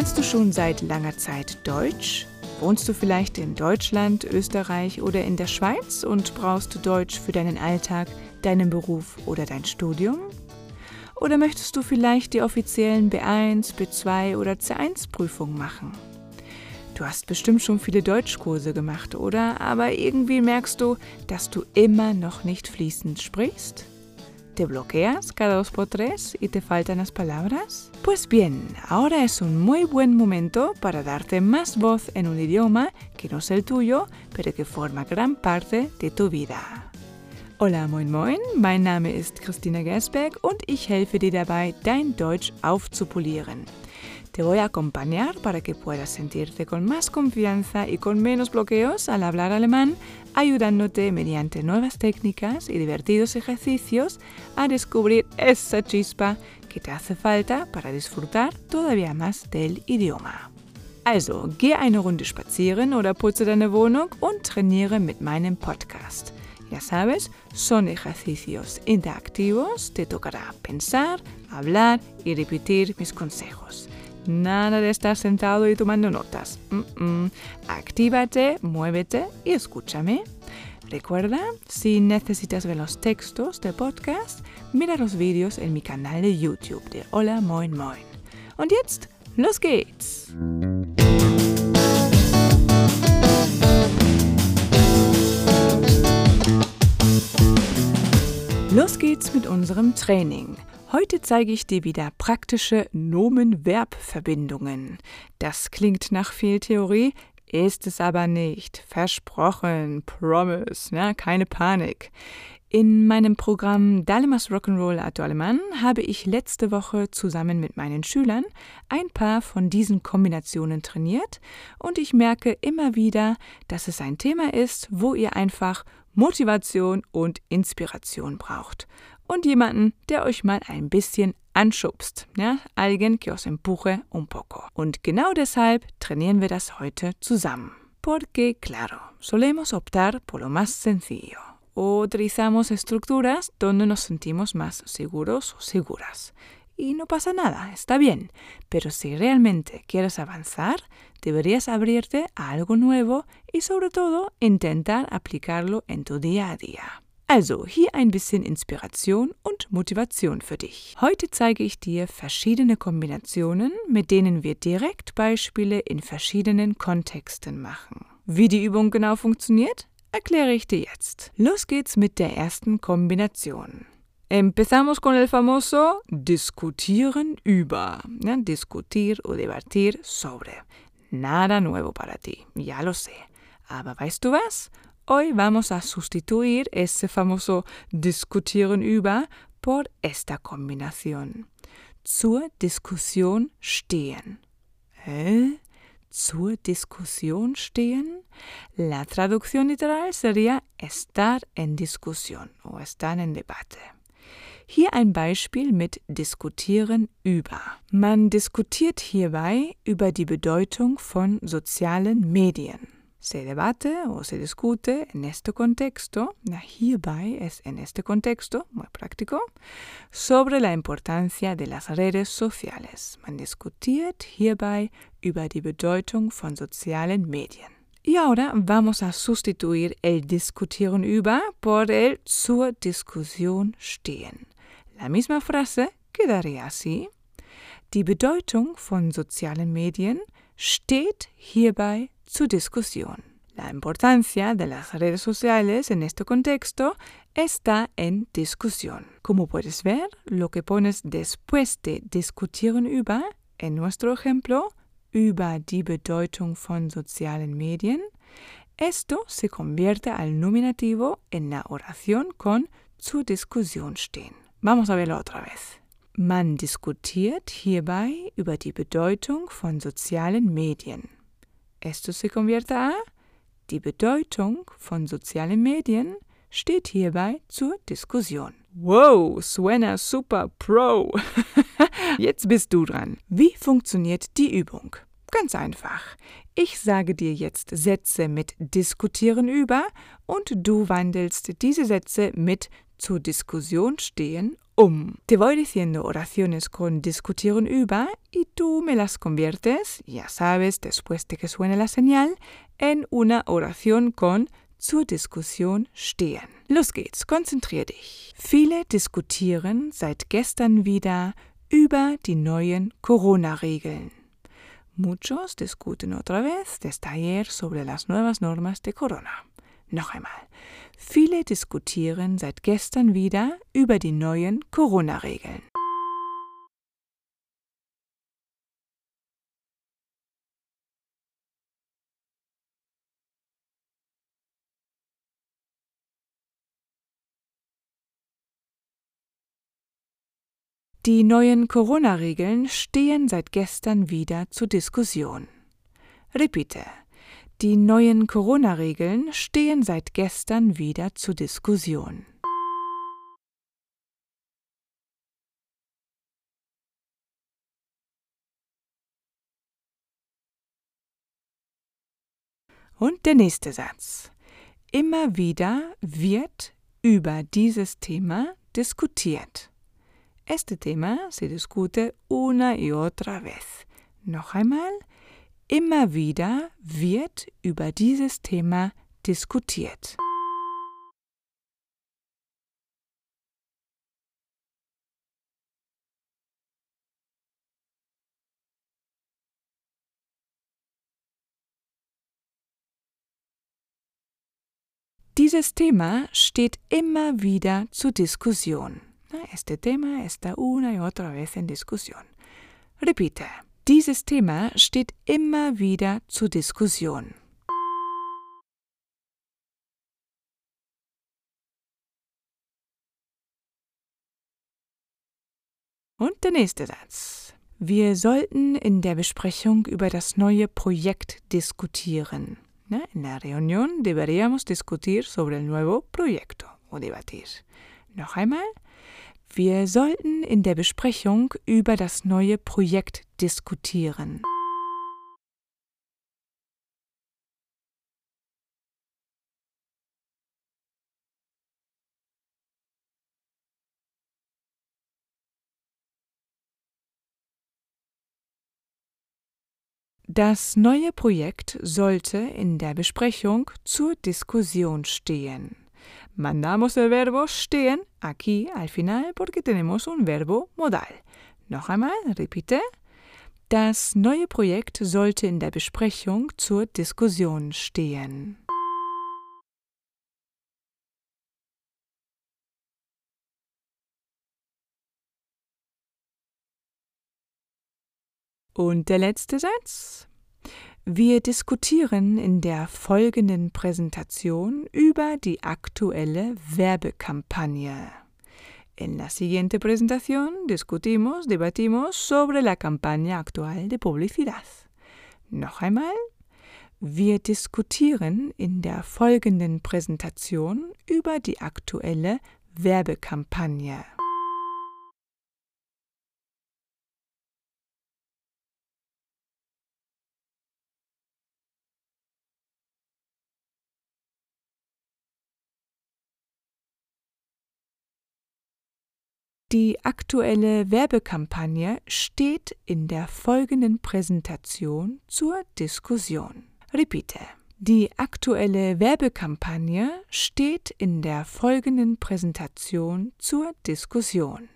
Lernst du schon seit langer Zeit Deutsch? Wohnst du vielleicht in Deutschland, Österreich oder in der Schweiz und brauchst du Deutsch für deinen Alltag, deinen Beruf oder dein Studium? Oder möchtest du vielleicht die offiziellen B1, B2 oder C1 Prüfungen machen? Du hast bestimmt schon viele Deutschkurse gemacht, oder? Aber irgendwie merkst du, dass du immer noch nicht fließend sprichst? ¿Te bloqueas cada dos por tres y te faltan las palabras? Pues bien, ahora es un muy buen momento para darte más voz en un idioma que no es el tuyo, pero que forma gran parte de tu vida. Hola, moin moin, mein Name ist Christina Gersberg und ich helfe dir dabei, dein Deutsch aufzupolieren. Te voy a acompañar para que puedas sentirte con más confianza y con menos bloqueos al hablar alemán, ayudándote mediante nuevas técnicas y divertidos ejercicios a descubrir esa chispa que te hace falta para disfrutar todavía más del idioma. Also, geh eine Runde spazieren oder putze deine Wohnung und trainiere mit meinem Podcast. Ya sabes, son ejercicios interactivos, te tocará pensar, hablar y repetir mis consejos. Nada de estar sentado y tomando notas. Mm. Actívate, muévete y escúchame. Recuerda, si necesitas ver los textos de podcast, mira los vídeos en mi canal de YouTube de Hola Moin Moin. Und jetzt, los geht's! Los geht's mit unserem Training. Heute zeige ich dir wieder praktische Nomen-Verb-Verbindungen. Das klingt nach viel Theorie, ist es aber nicht. Versprochen, promise, ja, keine Panik. In meinem Programm Dalemas Rock'n'Roll Ato Alemann habe ich letzte Woche zusammen mit meinen Schülern ein paar von diesen Kombinationen trainiert und ich merke immer wieder, dass es ein Thema ist, wo ihr einfach Motivation und Inspiration braucht und jemanden, der euch mal ein bisschen anschubst. Ja? Alguien que os empuje un poco. Und genau deshalb trainieren wir das heute zusammen. Porque, claro, solemos optar por lo más sencillo. O utilizamos estructuras donde nos sentimos más seguros o seguras. Y no pasa nada, está bien. Pero si realmente quieres avanzar, deberías abrirte a algo nuevo y sobre todo intentar aplicarlo en tu día a día. Also, hier ein bisschen Inspiration und Motivation für dich. Heute zeige ich dir verschiedene Kombinationen, mit denen wir direkt Beispiele in verschiedenen Kontexten machen. Wie die Übung genau funktioniert, erkläre ich dir jetzt. Los geht's mit der ersten Kombination. Empezamos con el famoso discutieren über. Ja, discutir o debatir sobre. Nada nuevo para ti, ya lo sé. Aber weißt du was? Hoy vamos a sustituir ese famoso diskutieren über por esta combinación. Zur Diskussion stehen. ¿Eh? Zur Diskussion stehen? La traducción literal sería estar en discusión o estar en debate. Hier ein Beispiel mit diskutieren über. Man diskutiert hierbei über die Bedeutung von sozialen Medien. Se debate o se discute en este contexto, hierbei es en este contexto, muy práctico, sobre la importancia de las redes sociales. Man diskutiert hierbei über die Bedeutung von sozialen Medien. Y ahora vamos a sustituir el discutieren über por el zur Diskussion stehen. La misma frase quedaría así. Die Bedeutung von sozialen Medien steht hierbei su discusión. La importancia de las redes sociales en este contexto está en discusión. Como puedes ver, lo que pones después de diskutieren über, en nuestro ejemplo, über die Bedeutung von sozialen Medien, esto se convierte al nominativo en la oración con zur Diskussion stehen. Vamos a verlo otra vez. Man diskutiert hierbei über die Bedeutung von sozialen Medien. Esto se convierte a die Bedeutung von sozialen Medien steht hierbei zur Diskussion. Wow, suena super pro. Jetzt bist du dran. Wie funktioniert die Übung? Ganz einfach. Ich sage dir jetzt Sätze mit diskutieren über und du wandelst diese Sätze mit zur Diskussion stehen um. Te voy diciendo oraciones con discutieren über y tú me las conviertes, ya sabes, después de que suene la señal, en una oración con zur Diskussion stehen. Los geht's, konzentrier dich. Viele diskutieren seit gestern wieder über die neuen Corona-Regeln. Muchos discuten otra vez desde ayer sobre las nuevas normas de Corona. Noch einmal. Viele diskutieren seit gestern wieder über die neuen Corona-Regeln. Die neuen Corona-Regeln stehen seit gestern wieder zur Diskussion. Repite. Die neuen Corona-Regeln stehen seit gestern wieder zur Diskussion. Und der nächste Satz. Immer wieder wird über dieses Thema diskutiert. Este tema se discute una y otra vez. Noch einmal. Immer wieder wird über dieses Thema diskutiert. Dieses Thema steht immer wieder zur Diskussion. Este tema está una y otra vez en discusión. Repite. Dieses Thema steht immer wieder zur Diskussion. Und der nächste Satz. Wir sollten in der Besprechung über das neue Projekt diskutieren. En la reunión deberíamos discutir sobre el nuevo proyecto o debatir. Noch einmal. Wir sollten in der Besprechung über das neue Projekt diskutieren. Das neue Projekt sollte in der Besprechung zur Diskussion stehen. Mandamos el verbo stehen aquí al final porque tenemos un verbo modal. Noch einmal, repite. Das neue Projekt sollte in der Besprechung zur Diskussion stehen. Und der letzte Satz. Wir diskutieren in der folgenden Präsentation über die aktuelle Werbekampagne. En la siguiente presentación discutimos, debatimos sobre la campaña actual de publicidad. Noch einmal. Wir diskutieren in der folgenden Präsentation über die aktuelle Werbekampagne. Die aktuelle Werbekampagne steht in der folgenden Präsentation zur Diskussion. Repite. Die aktuelle Werbekampagne steht in der folgenden Präsentation zur Diskussion.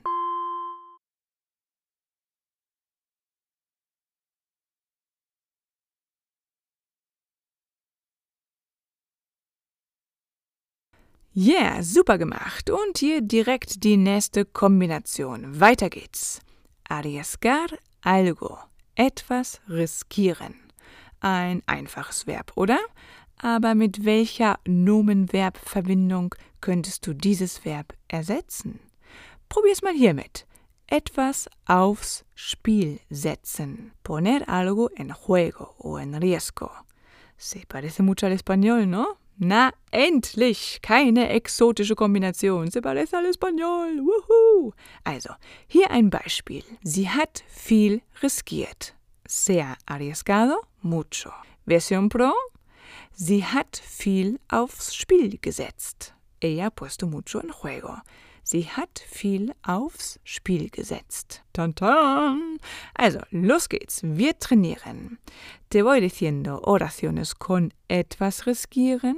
Yeah, super gemacht. Und hier direkt die nächste Kombination. Weiter geht's. Arriesgar algo. Etwas riskieren. Ein einfaches Verb, oder? Aber mit welcher Nomen-Verb-Verbindung könntest du dieses Verb ersetzen? Probier's mal hiermit. Etwas aufs Spiel setzen. Poner algo en juego o en riesgo. Se parece mucho al español, ¿no? Na, endlich! Keine exotische Kombination. Se parece al español. Wuhu! Also, hier ein Beispiel. Sie hat viel riskiert. Se ha arriesgado mucho. Versión pro. Sie hat viel aufs Spiel gesetzt. Ella ha puesto mucho en juego. Sie hat viel aufs Spiel gesetzt. Tantan! Also, los geht's. Wir trainieren. Te voy diciendo oraciones con etwas riskieren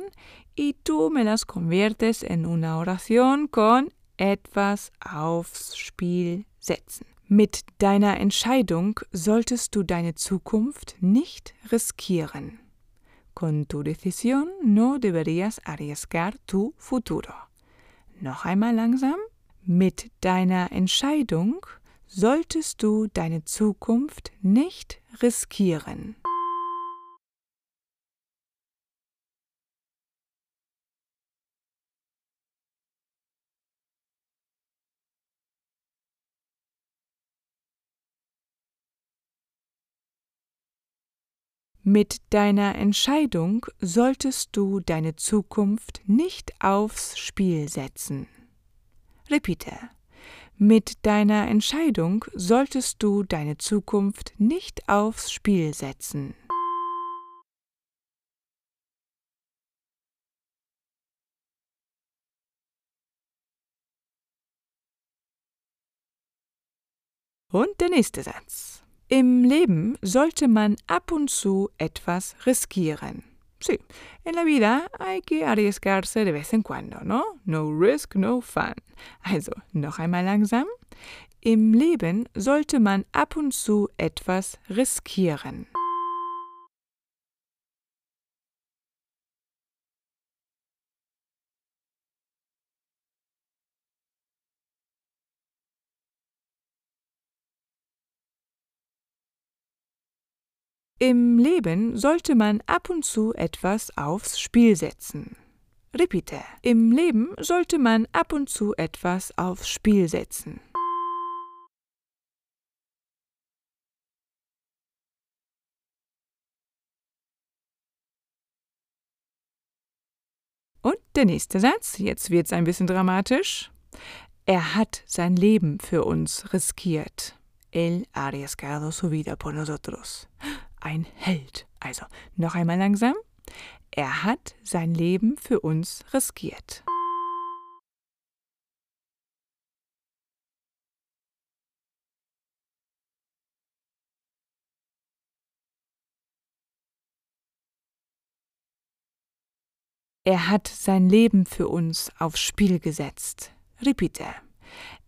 y tú me las conviertes en una oración con etwas aufs Spiel setzen. Mit deiner Entscheidung solltest du deine Zukunft nicht riskieren. Con tu decisión no deberías arriesgar tu futuro. Noch einmal langsam. Mit deiner Entscheidung solltest du deine Zukunft nicht riskieren. Mit deiner Entscheidung solltest du deine Zukunft nicht aufs Spiel setzen. Repite. Mit deiner Entscheidung solltest du deine Zukunft nicht aufs Spiel setzen. Und der nächste Satz. Im Leben sollte man ab und zu etwas riskieren. Sí, en la vida hay que arriesgarse de vez en cuando, ¿no? No risk, no fun. Also, noch einmal langsam. Im Leben sollte man ab und zu etwas riskieren. Im Leben sollte man ab und zu etwas aufs Spiel setzen. Repite. Im Leben sollte man ab und zu etwas aufs Spiel setzen. Und der nächste Satz, jetzt wird's ein bisschen dramatisch. Er hat sein Leben für uns riskiert. Él ha arriesgado su vida por nosotros ein Held. Also noch einmal langsam. Er hat sein Leben für uns riskiert. Er hat sein Leben für uns aufs Spiel gesetzt. Repite.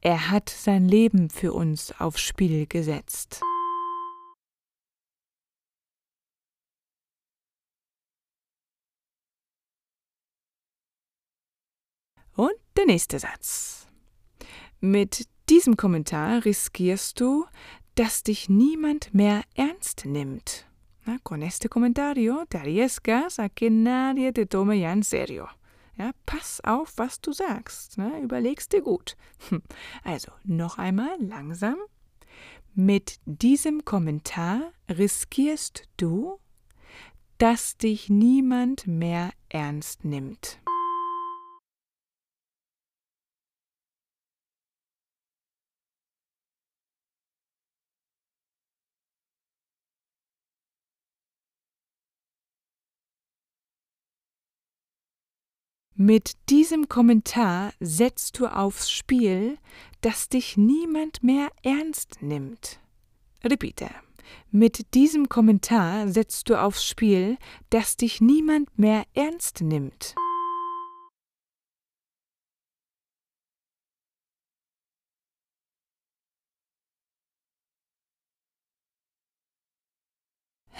Er hat sein Leben für uns aufs Spiel gesetzt. Und der nächste Satz. Mit diesem Kommentar riskierst du, dass dich niemand mehr ernst nimmt. Na, con este comentario te arriesgas a que nadie te tome ya en serio. Ja, pass auf, was du sagst. Ne? Überlegst dir gut. Hm. Also, noch einmal langsam. Mit diesem Kommentar riskierst du, dass dich niemand mehr ernst nimmt. Mit diesem Kommentar setzt du aufs Spiel, dass dich niemand mehr ernst nimmt. Repite. Mit diesem Kommentar setzt du aufs Spiel, dass dich niemand mehr ernst nimmt.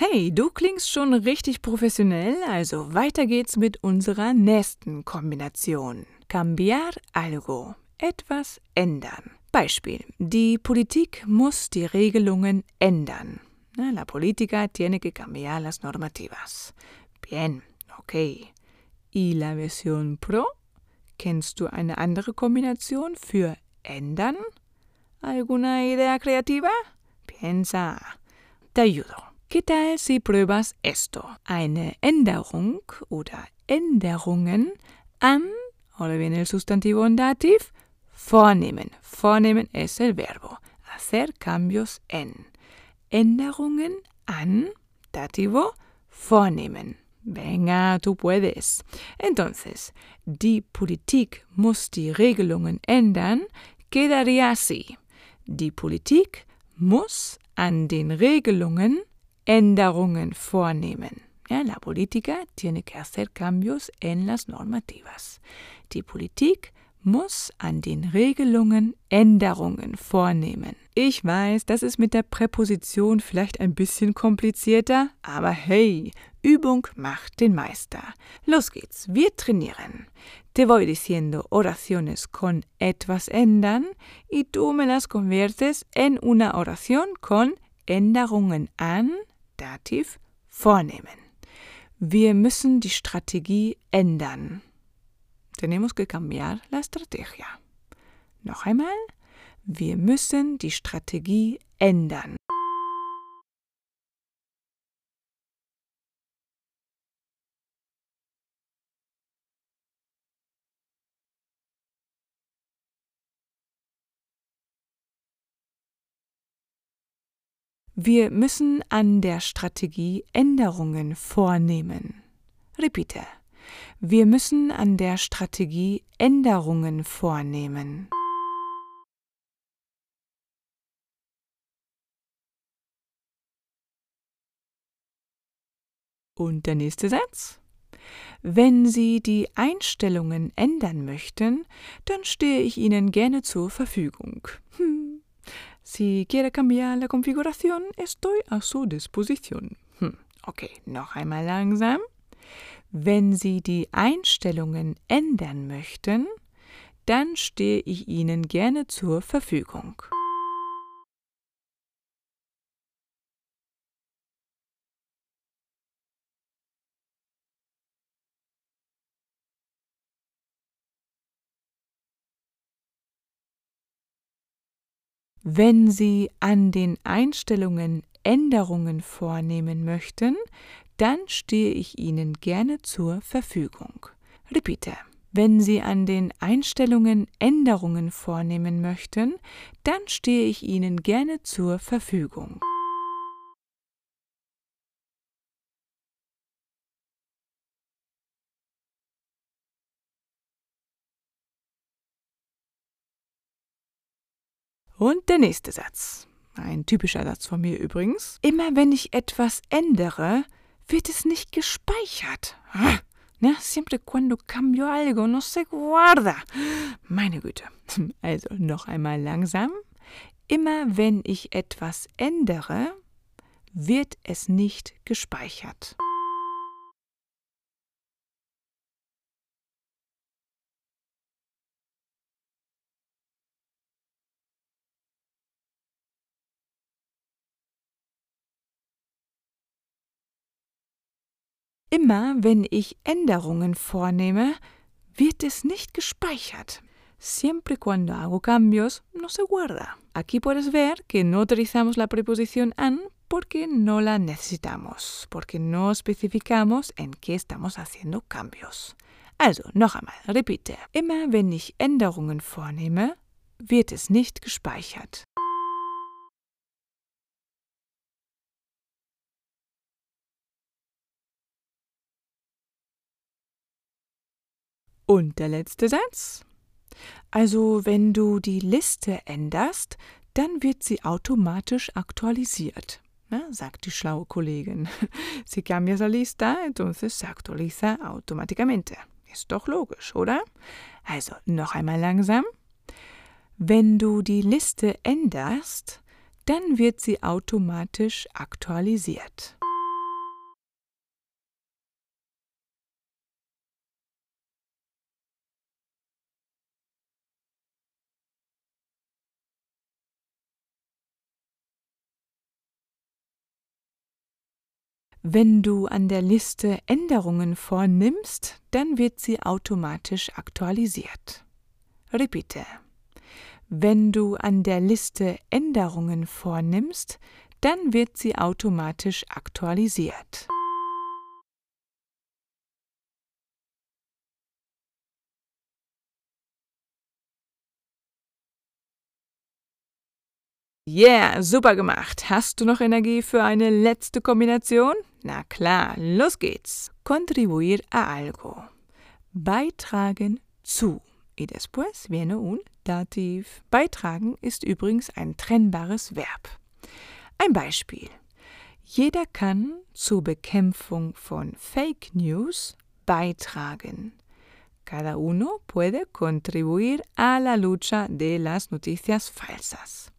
Hey, du klingst schon richtig professionell, also weiter geht's mit unserer nächsten Kombination. Cambiar algo. Etwas ändern. Beispiel. Die Politik muss die Regelungen ändern. La política tiene que cambiar las normativas. Bien, okay. ¿Y la versión pro? Kennst du eine andere Kombination für ändern? ¿Alguna idea creativa? Piensa. Te ayudo. ¿Qué tal si pruebas esto? Eine Änderung oder Änderungen an, ahora viene el sustantivo en dativ, vornehmen. Vornehmen es el verbo. Hacer cambios en. Änderungen an, dativo, vornehmen. Venga, tú puedes. Entonces, die Politik muss die Regelungen ändern, quedaría así. Die Politik muss an den Regelungen Änderungen vornehmen. Ja, la política tiene que hacer cambios en las normativas. Die Politik muss an den Regelungen Änderungen vornehmen. Ich weiß, das ist mit der Präposition vielleicht ein bisschen komplizierter, aber hey, Übung macht den Meister. Los geht's, wir trainieren. Te voy diciendo oraciones con etwas ändern y tú me las conviertes en una oración con Änderungen an, Dativ, vornehmen. Wir müssen die Strategie ändern. Tenemos que cambiar la estrategia. Noch einmal. Wir müssen die Strategie ändern. Wir müssen an der Strategie Änderungen vornehmen. Repite. Wir müssen an der Strategie Änderungen vornehmen. Und der nächste Satz. Wenn Sie die Einstellungen ändern möchten, dann stehe ich Ihnen gerne zur Verfügung. Hm. Si quiere cambiar la configuración, estoy a su disposición. Hm. Okay, noch einmal langsam. Wenn Sie die Einstellungen ändern möchten, dann stehe ich Ihnen gerne zur Verfügung. Wenn Sie an den Einstellungen Änderungen vornehmen möchten, dann stehe ich Ihnen gerne zur Verfügung. Repite. Wenn Sie an den Einstellungen Änderungen vornehmen möchten, dann stehe ich Ihnen gerne zur Verfügung. Und der nächste Satz. Ein typischer Satz von mir übrigens. Immer wenn ich etwas ändere, wird es nicht gespeichert. Ah, ne? Siempre cuando cambio algo no se guarda. Meine Güte. Also noch einmal langsam. Immer wenn ich etwas ändere, wird es nicht gespeichert. Immer wenn ich Änderungen vornehme, wird es nicht gespeichert. Siempre cuando hago cambios, no se guarda. Aquí puedes ver que no utilizamos la preposición an porque no la necesitamos, porque no especificamos en qué estamos haciendo cambios. Also, noch einmal, repite. Immer wenn ich Änderungen vornehme, wird es nicht gespeichert. Und der letzte Satz. Also wenn du die Liste änderst, dann wird sie automatisch aktualisiert, ne, sagt die schlaue Kollegin. Si cambias la lista, entonces se actualiza automáticamente. Ist doch logisch, oder? Also noch einmal langsam. Wenn du die Liste änderst, dann wird sie automatisch aktualisiert. Wenn du an der Liste Änderungen vornimmst, dann wird sie automatisch aktualisiert. Repite. Wenn du an der Liste Änderungen vornimmst, dann wird sie automatisch aktualisiert. Yeah, super gemacht. Hast du noch Energie für eine letzte Kombination? Na klar, los geht's. Contribuir a algo. Beitragen zu. Y después viene un dativ. Beitragen ist übrigens ein trennbares Verb. Ein Beispiel. Jeder kann zur Bekämpfung von Fake News beitragen. Cada uno puede contribuir a la lucha de las noticias falsas.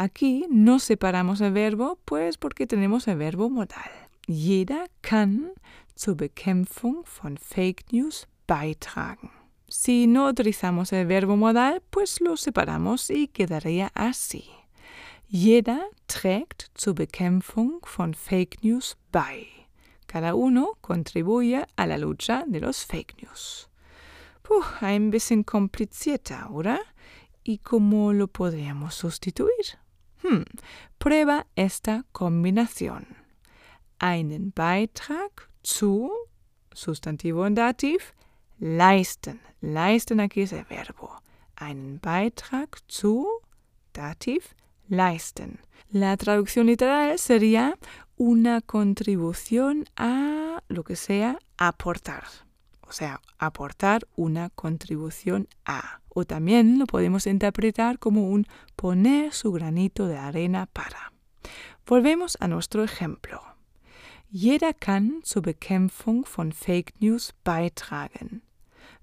Aquí no separamos el verbo, pues porque tenemos el verbo modal. Jeder kann zur Bekämpfung von Fake News beitragen. Si no utilizamos el verbo modal, pues lo separamos y quedaría así. Jeder trägt zur Bekämpfung von Fake News bei. Cada uno contribuye a la lucha de los Fake News. Puh, ein bisschen komplizierter, oder? ¿Y cómo lo podríamos sustituir? Hm, prueba esta combinación. Einen Beitrag zu, Sustantivo und Dativ, leisten. Leisten aquí es el verbo. Einen Beitrag zu, Dativ, leisten. La traducción literal sería una contribución a lo que sea aportar. O sea, aportar una contribución a. O también lo podemos interpretar como un poner su granito de arena para. Volvemos a nuestro ejemplo. Jeder kann zur Bekämpfung von Fake News beitragen.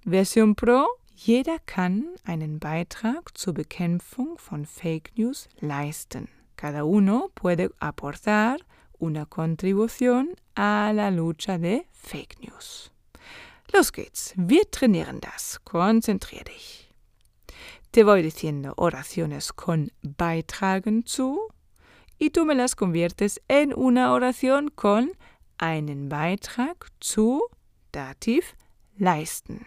Version Pro jeder kann einen Beitrag zur Bekämpfung von Fake News leisten. Cada uno puede aportar una contribución a la lucha de Fake News. Los geht's, wir trainieren das. Konzentrier dich. Te voy diciendo oraciones con beitragen zu y tú me las conviertes en una oración con einen Beitrag zu Dativ leisten.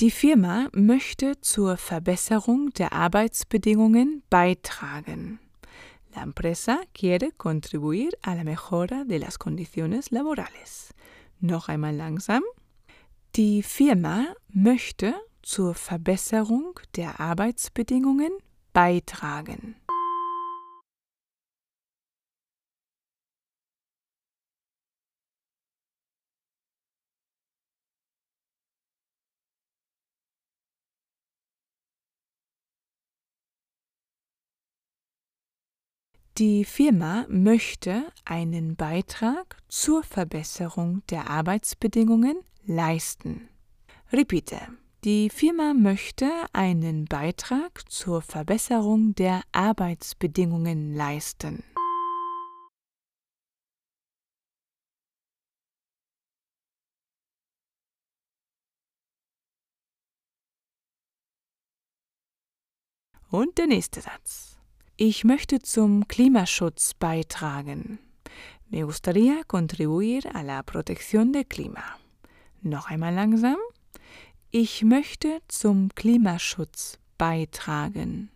Die Firma möchte zur Verbesserung der Arbeitsbedingungen beitragen. La empresa quiere contribuir a la mejora de las condiciones laborales. Noch einmal langsam. Die Firma möchte zur Verbesserung der Arbeitsbedingungen beitragen. Die Firma möchte einen Beitrag zur Verbesserung der Arbeitsbedingungen leisten. Repite. Die Firma möchte einen Beitrag zur Verbesserung der Arbeitsbedingungen leisten. Und der nächste Satz. Ich möchte zum Klimaschutz beitragen. Me gustaría contribuir a la protección del clima. Noch einmal langsam. Ich möchte zum Klimaschutz beitragen.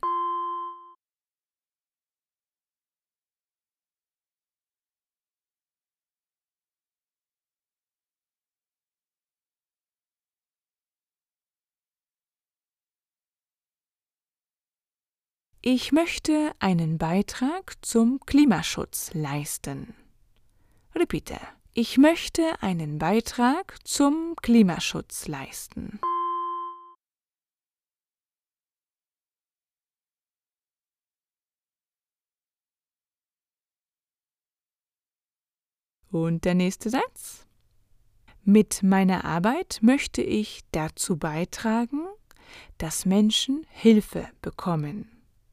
Ich möchte einen Beitrag zum Klimaschutz leisten. Repite. Ich möchte einen Beitrag zum Klimaschutz leisten. Und der nächste Satz. Mit meiner Arbeit möchte ich dazu beitragen, dass Menschen Hilfe bekommen.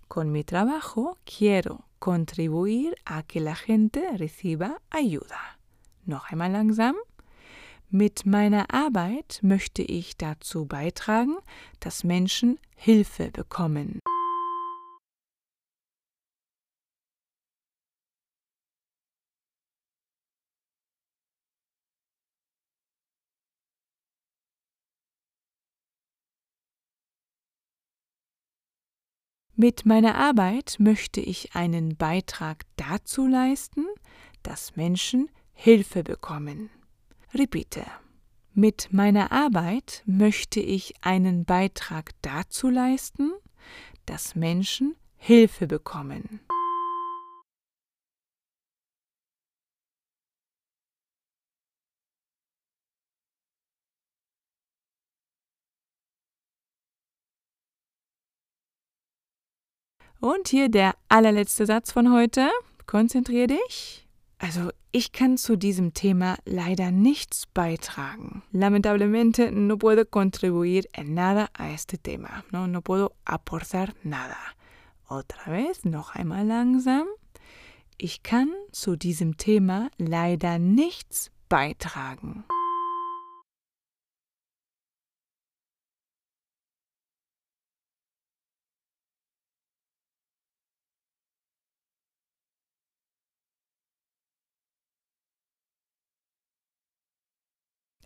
Con mi trabajo quiero contribuir a que la gente reciba ayuda. Noch einmal langsam. Mit meiner Arbeit möchte ich dazu beitragen, dass Menschen Hilfe bekommen. Mit meiner Arbeit möchte ich einen Beitrag dazu leisten, dass Menschen Hilfe bekommen. Repite. Mit meiner Arbeit möchte ich einen Beitrag dazu leisten, dass Menschen Hilfe bekommen. Und hier der allerletzte Satz von heute. Konzentrier dich. Also, ich kann zu diesem Thema leider nichts beitragen. Lamentablemente no puedo contribuir en nada a este tema. No, no puedo aportar nada. Otra vez, noch einmal langsam. Ich kann zu diesem Thema leider nichts beitragen.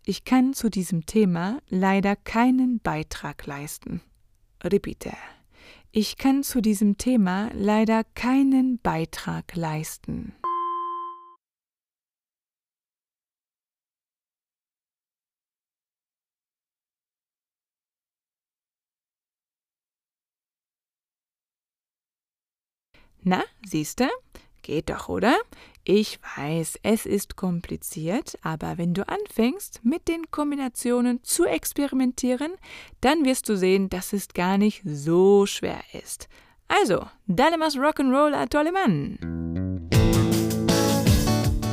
Ich kann zu diesem Thema leider keinen Beitrag leisten. Repite. Ich kann zu diesem Thema leider keinen Beitrag leisten. Na, siehste? Geht doch, oder? Ich weiß, es ist kompliziert, aber wenn du anfängst, mit den Kombinationen zu experimentieren, dann wirst du sehen, dass es gar nicht so schwer ist. Also, dale más Rock'n'Roll a tu alemán.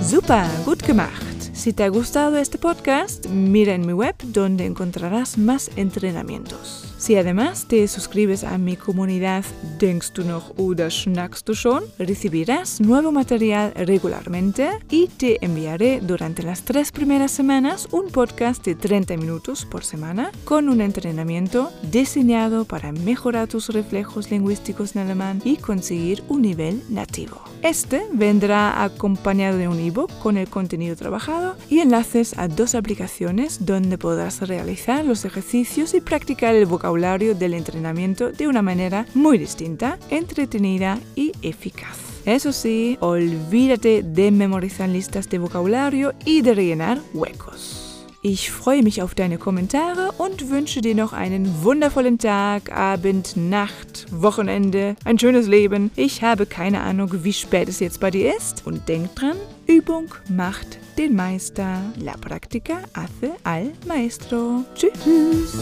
Super, gut gemacht. Si te ha gustado este podcast, mira en mi web donde encontrarás más entrenamientos. Si además te suscribes a mi comunidad Denkst du noch oder schnackst du schon, recibirás nuevo material regularmente y te enviaré durante las tres primeras semanas un podcast de 30 minutos por semana con un entrenamiento diseñado para mejorar tus reflejos lingüísticos en alemán y conseguir un nivel nativo. Este vendrá acompañado de un ebook con el contenido trabajado y enlaces a dos aplicaciones donde podrás realizar los ejercicios y practicar el vocabulario del entrenamiento de una manera muy distinta, entretenida y eficaz. Eso sí, olvídate de memorizar listas de vocabulario y de rellenar huecos. Ich freue mich auf deine Kommentare und wünsche dir noch einen wundervollen Tag, Abend, Nacht, Wochenende, ein schönes Leben. Ich habe keine Ahnung, wie spät es jetzt bei dir ist. Und denk dran, Übung macht den Meister. La práctica hace al maestro. Tschüss.